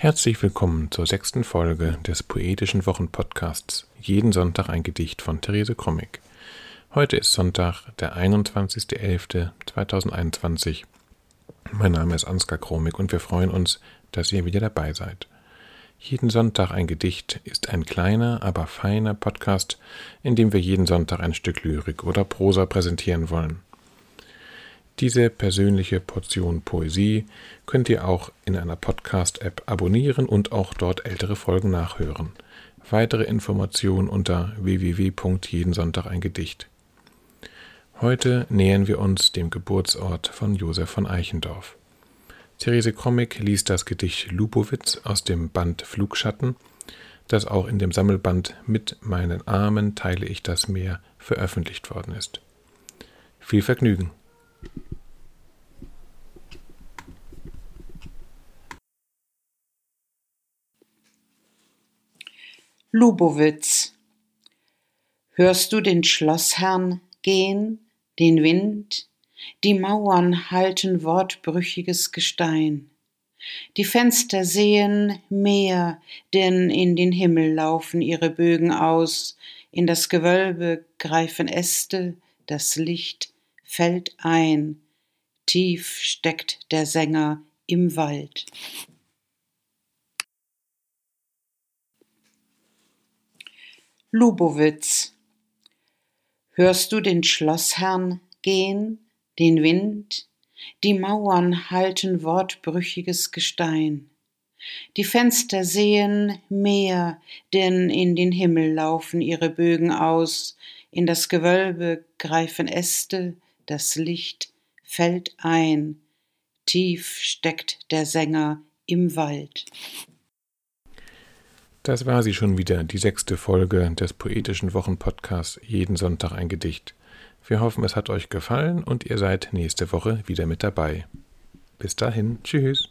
Herzlich willkommen zur sechsten Folge des Poetischen Wochenpodcasts Jeden Sonntag ein Gedicht von Therese Krommig. Heute ist Sonntag, der 21.11.2021. Mein Name ist Ansgar Kromig und wir freuen uns, dass ihr wieder dabei seid. Jeden Sonntag ein Gedicht ist ein kleiner, aber feiner Podcast, in dem wir jeden Sonntag ein Stück Lyrik oder Prosa präsentieren wollen. Diese persönliche Portion Poesie könnt ihr auch in einer Podcast-App abonnieren und auch dort ältere Folgen nachhören. Weitere Informationen unter www.jedensonntag ein Gedicht. Heute nähern wir uns dem Geburtsort von Josef von Eichendorff. Therese Krommig liest das Gedicht Lubowitz aus dem Band Flugschatten, das auch in dem Sammelband Mit meinen Armen teile ich das Meer veröffentlicht worden ist. Viel Vergnügen! Lubowitz. Hörst du den Schlossherrn gehen, den Wind? Die Mauern halten wortbrüchiges Gestein. Die Fenster sehen Meer, denn in den Himmel laufen ihre Bögen aus, in das Gewölbe greifen Äste, das Licht fällt ein, tief steckt der Sänger im Wald. Lubowitz. Hörst du den Schlossherrn gehen, den Wind? Die Mauern halten wortbrüchiges Gestein. Die Fenster sehen Meer, denn in den Himmel laufen ihre Bögen aus, in das Gewölbe greifen Äste, das Licht fällt ein, tief steckt der Sänger im Wald. Das war sie schon wieder, die sechste Folge des Poetischen Wochenpodcasts Jeden Sonntag ein Gedicht. Wir hoffen, es hat euch gefallen und ihr seid nächste Woche wieder mit dabei. Bis dahin, tschüss.